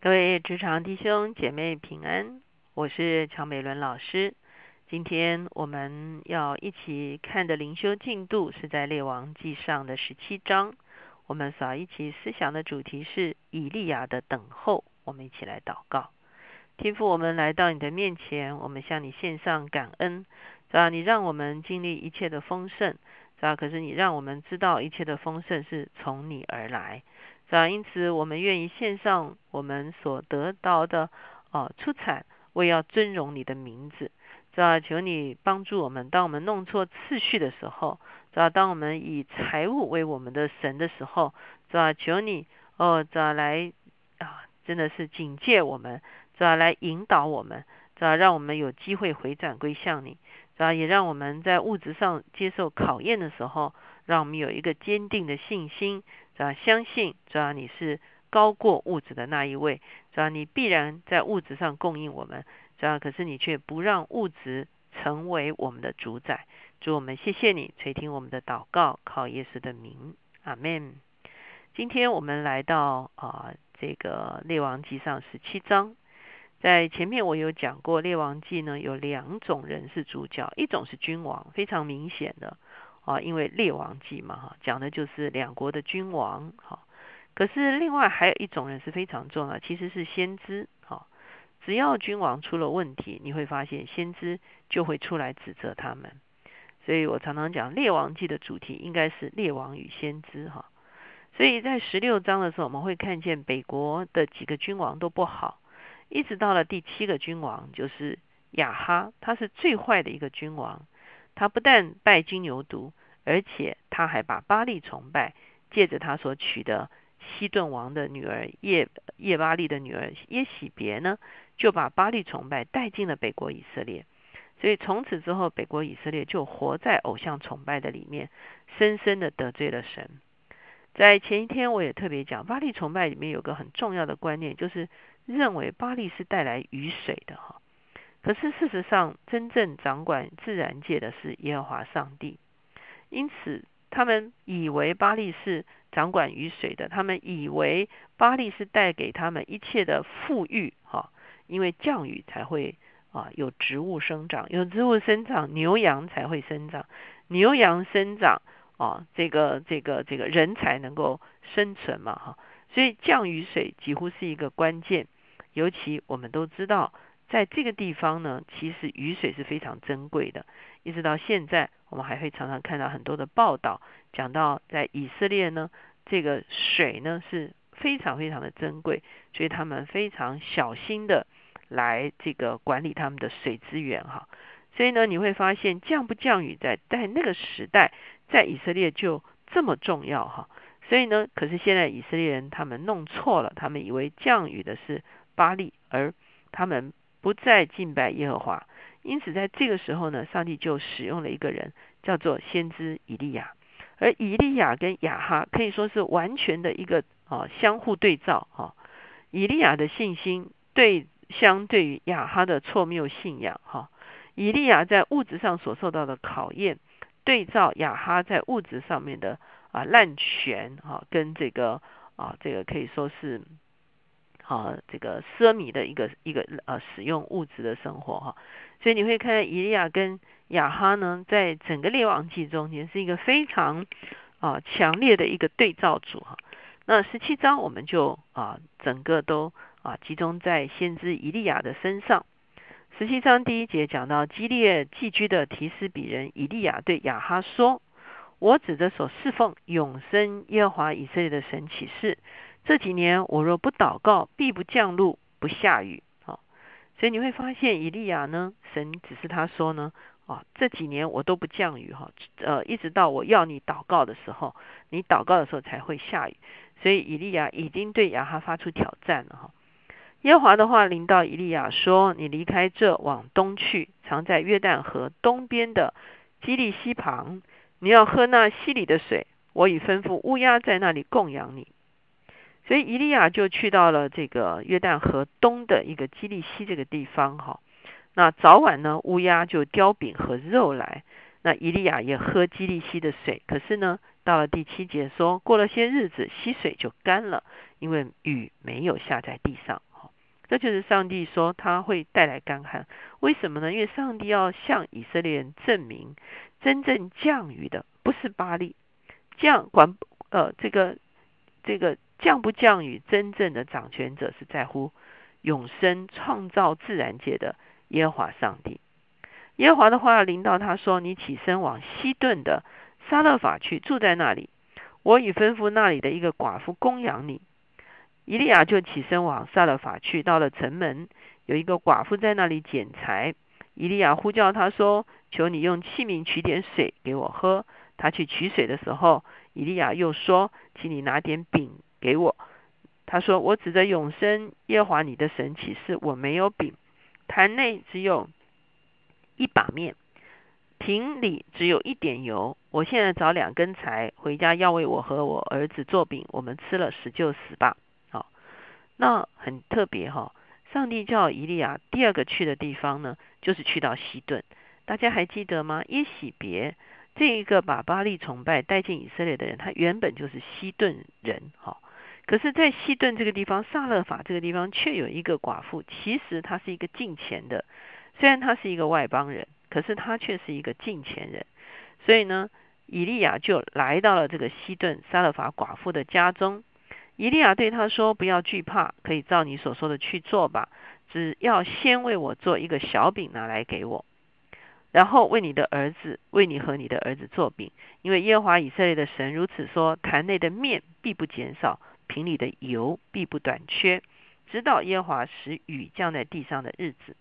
各位职场弟兄姐妹平安，我是乔美伦老师。今天我们要一起看的灵修进度是在列王记上的十七章。我们所一起思想的主题是以利亚的等候。我们一起来祷告，天父，我们来到你的面前，我们向你献上感恩。是吧？你让我们经历一切的丰盛，是吧？可是你让我们知道一切的丰盛是从你而来。是吧？因此，我们愿意献上我们所得到的哦出产，为要尊荣你的名字。是吧？求你帮助我们，当我们弄错次序的时候，是吧？当我们以财物为我们的神的时候，是吧？求你哦，是吧？来啊，真的是警戒我们，是吧？来引导我们，是吧？让我们有机会回转归向你，是吧？也让我们在物质上接受考验的时候，让我们有一个坚定的信心。是吧？相信，只要你是高过物质的那一位，只要你必然在物质上供应我们，是吧？可是你却不让物质成为我们的主宰。主，我们谢谢你垂听我们的祷告，靠耶稣的名，阿门。今天我们来到啊这个列王记上十七章，在前面我有讲过，列王记呢有两种人是主角，一种是君王，非常明显的。啊，因为列王记嘛，哈，讲的就是两国的君王，哈。可是另外还有一种人是非常重要，其实是先知，哈。只要君王出了问题，你会发现先知就会出来指责他们。所以我常常讲，列王记的主题应该是列王与先知，哈。所以在十六章的时候，我们会看见北国的几个君王都不好，一直到了第七个君王，就是亚哈，他是最坏的一个君王。他不但拜金牛犊，而且他还把巴利崇拜，借着他所娶的西顿王的女儿叶叶巴利的女儿耶喜别呢，就把巴利崇拜带进了北国以色列。所以从此之后，北国以色列就活在偶像崇拜的里面，深深的得罪了神。在前一天我也特别讲，巴利崇拜里面有个很重要的观念，就是认为巴利是带来雨水的哈。可是事实上，真正掌管自然界的是耶和华上帝。因此，他们以为巴利是掌管雨水的，他们以为巴利是带给他们一切的富裕，哈，因为降雨才会啊有植物生长，有植物生长，牛羊才会生长，牛羊生长啊，这个这个这个人才能够生存嘛，哈。所以降雨水几乎是一个关键，尤其我们都知道。在这个地方呢，其实雨水是非常珍贵的。一直到现在，我们还会常常看到很多的报道，讲到在以色列呢，这个水呢是非常非常的珍贵，所以他们非常小心的来这个管理他们的水资源哈。所以呢，你会发现降不降雨在在那个时代，在以色列就这么重要哈。所以呢，可是现在以色列人他们弄错了，他们以为降雨的是巴利，而他们。不再敬拜耶和华，因此在这个时候呢，上帝就使用了一个人，叫做先知以利亚。而以利亚跟亚哈可以说是完全的一个啊相互对照哈。以利亚的信心对相对于亚哈的错谬信仰哈。以利亚在物质上所受到的考验，对照亚哈在物质上面的啊滥权哈，跟这个啊这个可以说是。啊，这个奢靡的一个一个呃使用物质的生活哈，所以你会看到以利亚跟亚哈呢，在整个列王记中间是一个非常啊强烈的一个对照组哈。那十七章我们就啊整个都啊集中在先知以利亚的身上。十七章第一节讲到基列寄居的提斯比人以利亚对亚哈说：“我指着所侍奉永生耶和华以色列的神起誓。”这几年我若不祷告，必不降露，不下雨。好，所以你会发现以利亚呢，神只是他说呢，啊，这几年我都不降雨哈，呃，一直到我要你祷告的时候，你祷告的时候才会下雨。所以以利亚已经对亚哈发出挑战了哈。耶华的话临到以利亚说：“你离开这，往东去，藏在约旦河东边的基利溪旁，你要喝那溪里的水。我已吩咐乌鸦在那里供养你。”所以伊利亚就去到了这个约旦河东的一个基利西这个地方哈。那早晚呢，乌鸦就叼饼和肉来。那伊利亚也喝基利西的水。可是呢，到了第七节说，过了些日子，溪水就干了，因为雨没有下在地上。这就是上帝说他会带来干旱。为什么呢？因为上帝要向以色列人证明，真正降雨的不是巴利，降管呃这个这个降不降雨，真正的掌权者是在乎永生创造自然界的耶和华上帝。耶和华的话临到他说：“你起身往西顿的撒勒法去，住在那里。我已吩咐那里的一个寡妇供养你。”以利亚就起身往撒勒法去，到了城门，有一个寡妇在那里捡柴。以利亚呼叫他说：“求你用器皿取点水给我喝。”他去取水的时候，以利亚又说：“请你拿点饼给我。”他说：“我指着永生耶和华你的神起誓，我没有饼，坛内只有一把面，瓶里只有一点油。我现在找两根柴回家，要为我和我儿子做饼，我们吃了死就死吧。”好那很特别哈，上帝叫以利亚第二个去的地方呢，就是去到西顿。大家还记得吗？耶喜别这一个把巴利崇拜带进以色列的人，他原本就是西顿人哈。可是，在西顿这个地方，萨勒法这个地方，却有一个寡妇，其实她是一个敬虔的。虽然她是一个外邦人，可是她却是一个敬虔人。所以呢，以利亚就来到了这个西顿萨勒法寡妇的家中。以利亚对他说：“不要惧怕，可以照你所说的去做吧。只要先为我做一个小饼拿来给我，然后为你的儿子，为你和你的儿子做饼。因为耶和华以色列的神如此说：坛内的面必不减少，瓶里的油必不短缺，直到耶和华使雨降在地上的日子。”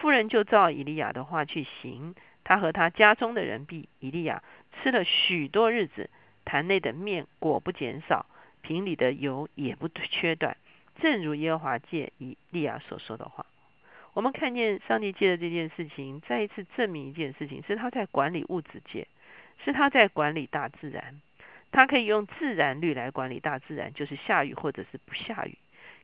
妇人就照以利亚的话去行，他和他家中的人比以利亚吃了许多日子，坛内的面果不减少。瓶里的油也不缺断，正如耶和华借以利亚所说的话。我们看见上帝借的这件事情，再一次证明一件事情：是他在管理物质界，是他在管理大自然。他可以用自然律来管理大自然，就是下雨或者是不下雨；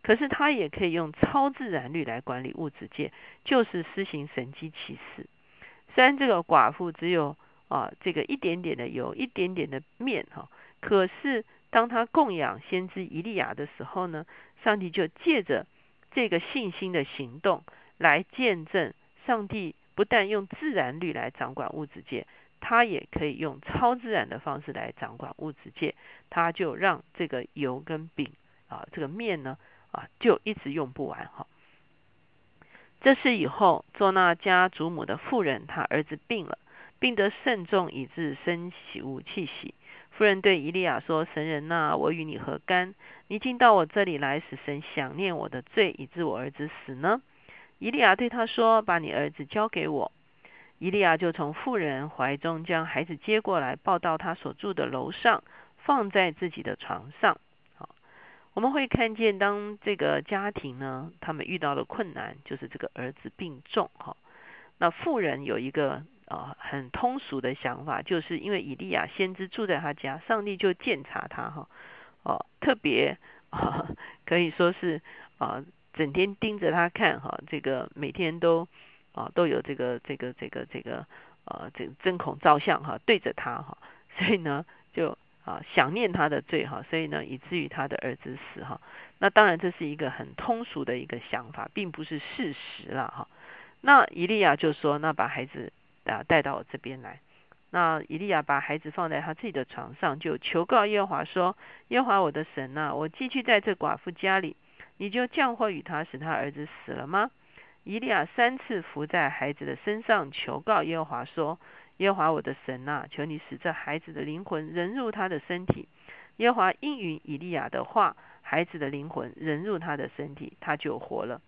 可是他也可以用超自然律来管理物质界，就是施行神机启示。虽然这个寡妇只有啊这个一点点的油，一点点的面哈，可是。当他供养先知以利亚的时候呢，上帝就借着这个信心的行动来见证，上帝不但用自然律来掌管物质界，他也可以用超自然的方式来掌管物质界。他就让这个油跟饼啊，这个面呢啊，就一直用不完哈。这是以后做那家祖母的妇人，她儿子病了，病得甚重，以致生起无气息。夫人对伊利亚说：“神人呐，我与你何干？你竟到我这里来，使神想念我的罪，以致我儿子死呢？”伊利亚对他说：“把你儿子交给我。”以利亚就从妇人怀中将孩子接过来，抱到他所住的楼上，放在自己的床上。好，我们会看见，当这个家庭呢，他们遇到了困难，就是这个儿子病重。哈，那妇人有一个。啊，很通俗的想法，就是因为以利亚先知住在他家，上帝就监察他哈，哦，特别，可以说是啊，整天盯着他看哈，这个每天都啊都有这个这个这个这个呃这个针孔照相哈，对着他哈，所以呢就啊想念他的罪哈，所以呢以至于他的儿子死哈，那当然这是一个很通俗的一个想法，并不是事实了哈。那以利亚就说，那把孩子。啊，带到我这边来。那以利亚把孩子放在他自己的床上，就求告耶华说：“耶华我的神呐，我寄居在这寡妇家里，你就降祸与他，使他儿子死了吗？”以利亚三次伏在孩子的身上，求告耶和华说：“耶和华我的神呐，求你使这孩子的灵魂人入他的身体。”耶和华应允以利亚的话，孩子的灵魂人入他的身体，他就活了。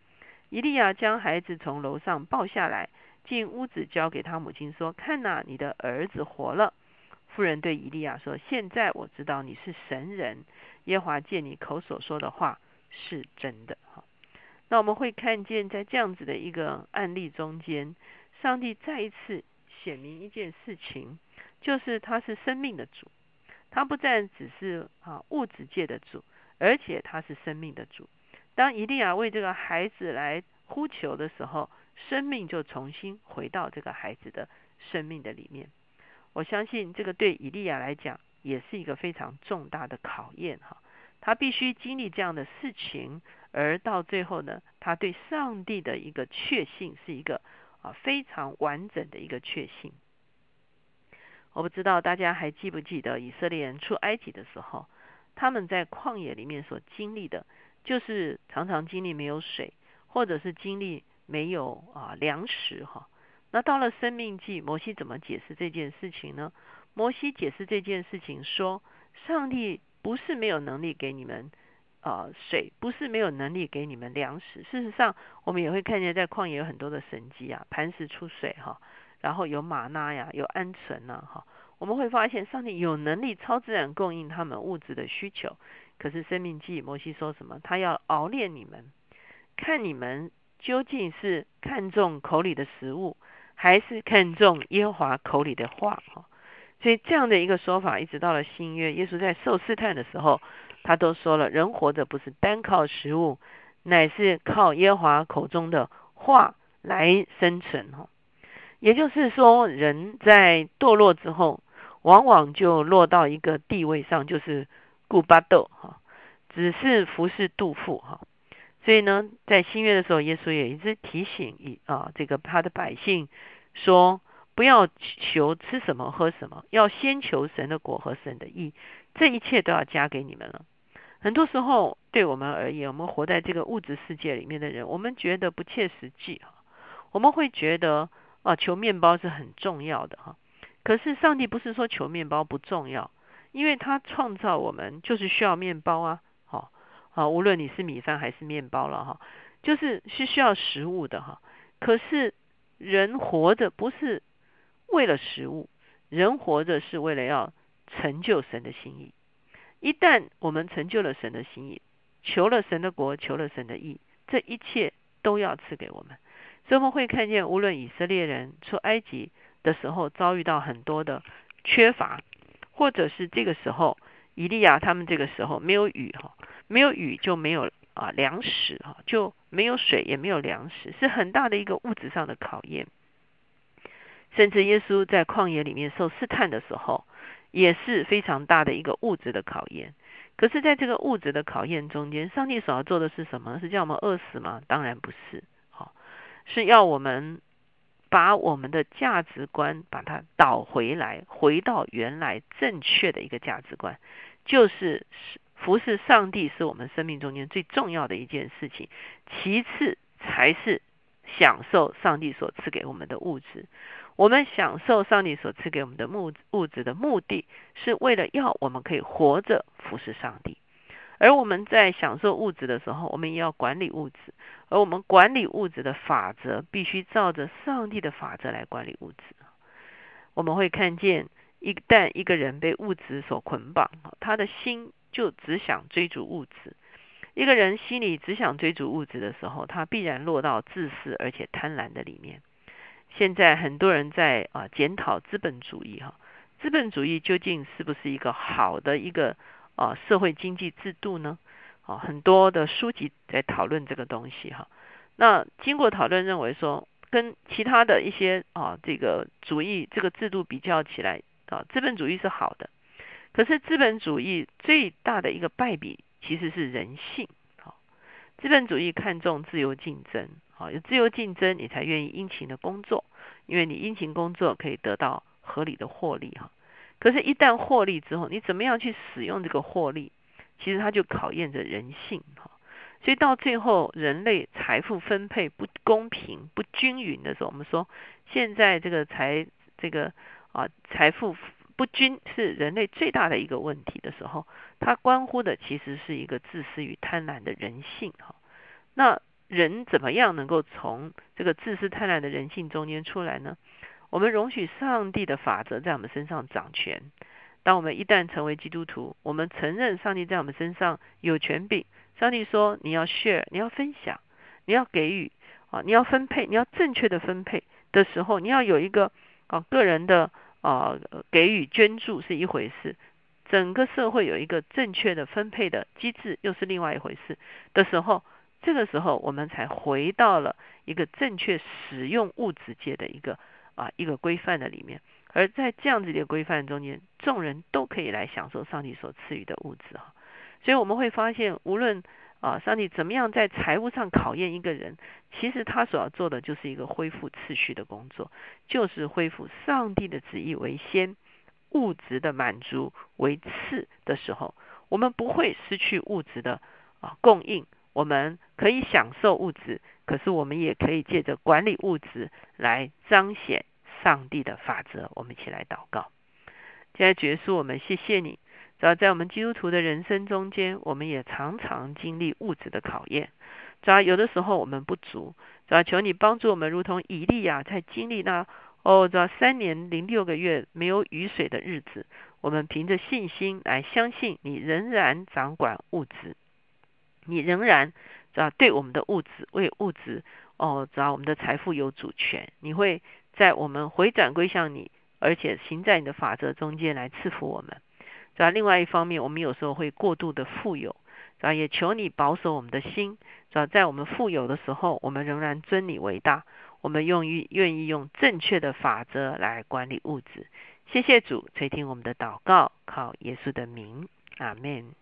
以利亚将孩子从楼上抱下来。进屋子交给他母亲说：“看呐，你的儿子活了。”妇人对以利亚说：“现在我知道你是神人，耶和华借你口所说的话是真的。”那我们会看见在这样子的一个案例中间，上帝再一次显明一件事情，就是他是生命的主，他不但只是啊物质界的主，而且他是生命的主。当以利亚为这个孩子来呼求的时候，生命就重新回到这个孩子的生命的里面。我相信这个对以利亚来讲也是一个非常重大的考验哈。他必须经历这样的事情，而到最后呢，他对上帝的一个确信是一个啊非常完整的一个确信。我不知道大家还记不记得以色列人出埃及的时候，他们在旷野里面所经历的，就是常常经历没有水，或者是经历没有啊粮食哈。那到了生命记，摩西怎么解释这件事情呢？摩西解释这件事情说，上帝不是没有能力给你们啊水，不是没有能力给你们粮食。事实上，我们也会看见在旷野有很多的神迹啊，磐石出水哈。然后有玛纳呀，有鹌鹑呐，哈，我们会发现上帝有能力超自然供应他们物质的需求。可是生命记摩西说什么？他要熬炼你们，看你们究竟是看重口里的食物，还是看重耶和华口里的话？哈，所以这样的一个说法，一直到了新约，耶稣在受试探的时候，他都说了：人活着不是单靠食物，乃是靠耶和华口中的话来生存。哈。也就是说，人在堕落之后，往往就落到一个地位上，就是顾巴豆哈，只是服侍杜甫哈。所以呢，在新约的时候，耶稣也一直提醒一啊，这个他的百姓说，不要求吃什么喝什么，要先求神的果和神的意，这一切都要加给你们了。很多时候，对我们而言，我们活在这个物质世界里面的人，我们觉得不切实际哈，我们会觉得。啊，求面包是很重要的哈。可是上帝不是说求面包不重要，因为他创造我们就是需要面包啊。好，啊，无论你是米饭还是面包了哈，就是是需要食物的哈。可是人活着不是为了食物，人活着是为了要成就神的心意。一旦我们成就了神的心意，求了神的国，求了神的义，这一切都要赐给我们。所以我们会看见，无论以色列人出埃及的时候遭遇到很多的缺乏，或者是这个时候以利亚他们这个时候没有雨哈，没有雨就没有啊粮食哈，就没有水也没有粮食，是很大的一个物质上的考验。甚至耶稣在旷野里面受试探的时候，也是非常大的一个物质的考验。可是，在这个物质的考验中间，上帝所要做的是什么？是叫我们饿死吗？当然不是。好是要我们把我们的价值观把它倒回来，回到原来正确的一个价值观，就是服侍上帝是我们生命中间最重要的一件事情，其次才是享受上帝所赐给我们的物质。我们享受上帝所赐给我们的物物质的目的是为了要我们可以活着服侍上帝。而我们在享受物质的时候，我们也要管理物质。而我们管理物质的法则，必须照着上帝的法则来管理物质。我们会看见，一旦一个人被物质所捆绑，他的心就只想追逐物质。一个人心里只想追逐物质的时候，他必然落到自私而且贪婪的里面。现在很多人在啊检讨资本主义，哈，资本主义究竟是不是一个好的一个？啊，社会经济制度呢？啊，很多的书籍在讨论这个东西哈。那经过讨论，认为说跟其他的一些啊这个主义这个制度比较起来啊，资本主义是好的。可是资本主义最大的一个败笔其实是人性。好，资本主义看重自由竞争，好，有自由竞争你才愿意殷勤的工作，因为你殷勤工作可以得到合理的获利哈。可是，一旦获利之后，你怎么样去使用这个获利？其实它就考验着人性哈。所以到最后，人类财富分配不公平、不均匀的时候，我们说现在这个财这个啊财富不均是人类最大的一个问题的时候，它关乎的其实是一个自私与贪婪的人性哈。那人怎么样能够从这个自私贪婪的人性中间出来呢？我们容许上帝的法则在我们身上掌权。当我们一旦成为基督徒，我们承认上帝在我们身上有权柄。上帝说：“你要 share，你要分享，你要给予啊，你要分配，你要正确的分配的时候，你要有一个啊个人的啊给予捐助是一回事，整个社会有一个正确的分配的机制又是另外一回事的时候，这个时候我们才回到了一个正确使用物质界的一个。”啊，一个规范的里面，而在这样子的规范中间，众人都可以来享受上帝所赐予的物质哈。所以我们会发现，无论啊，上帝怎么样在财务上考验一个人，其实他所要做的就是一个恢复次序的工作，就是恢复上帝的旨意为先，物质的满足为次的时候，我们不会失去物质的啊供应，我们可以享受物质，可是我们也可以借着管理物质来彰显上帝的法则。我们一起来祷告，现在结束，我们谢谢你。只要在我们基督徒的人生中间，我们也常常经历物质的考验。只要有的时候我们不足，只要求你帮助我们，如同以利亚在经历那哦，只要三年零六个月没有雨水的日子，我们凭着信心来相信你仍然掌管物质，你仍然啊对我们的物质为物质哦，只要我们的财富有主权，你会在我们回转归向你，而且行在你的法则中间来赐福我们。在另外一方面，我们有时候会过度的富有，啊，也求你保守我们的心，啊，在我们富有的时候，我们仍然尊你为大，我们用于愿意用正确的法则来管理物质。谢谢主垂听我们的祷告，靠耶稣的名，阿门。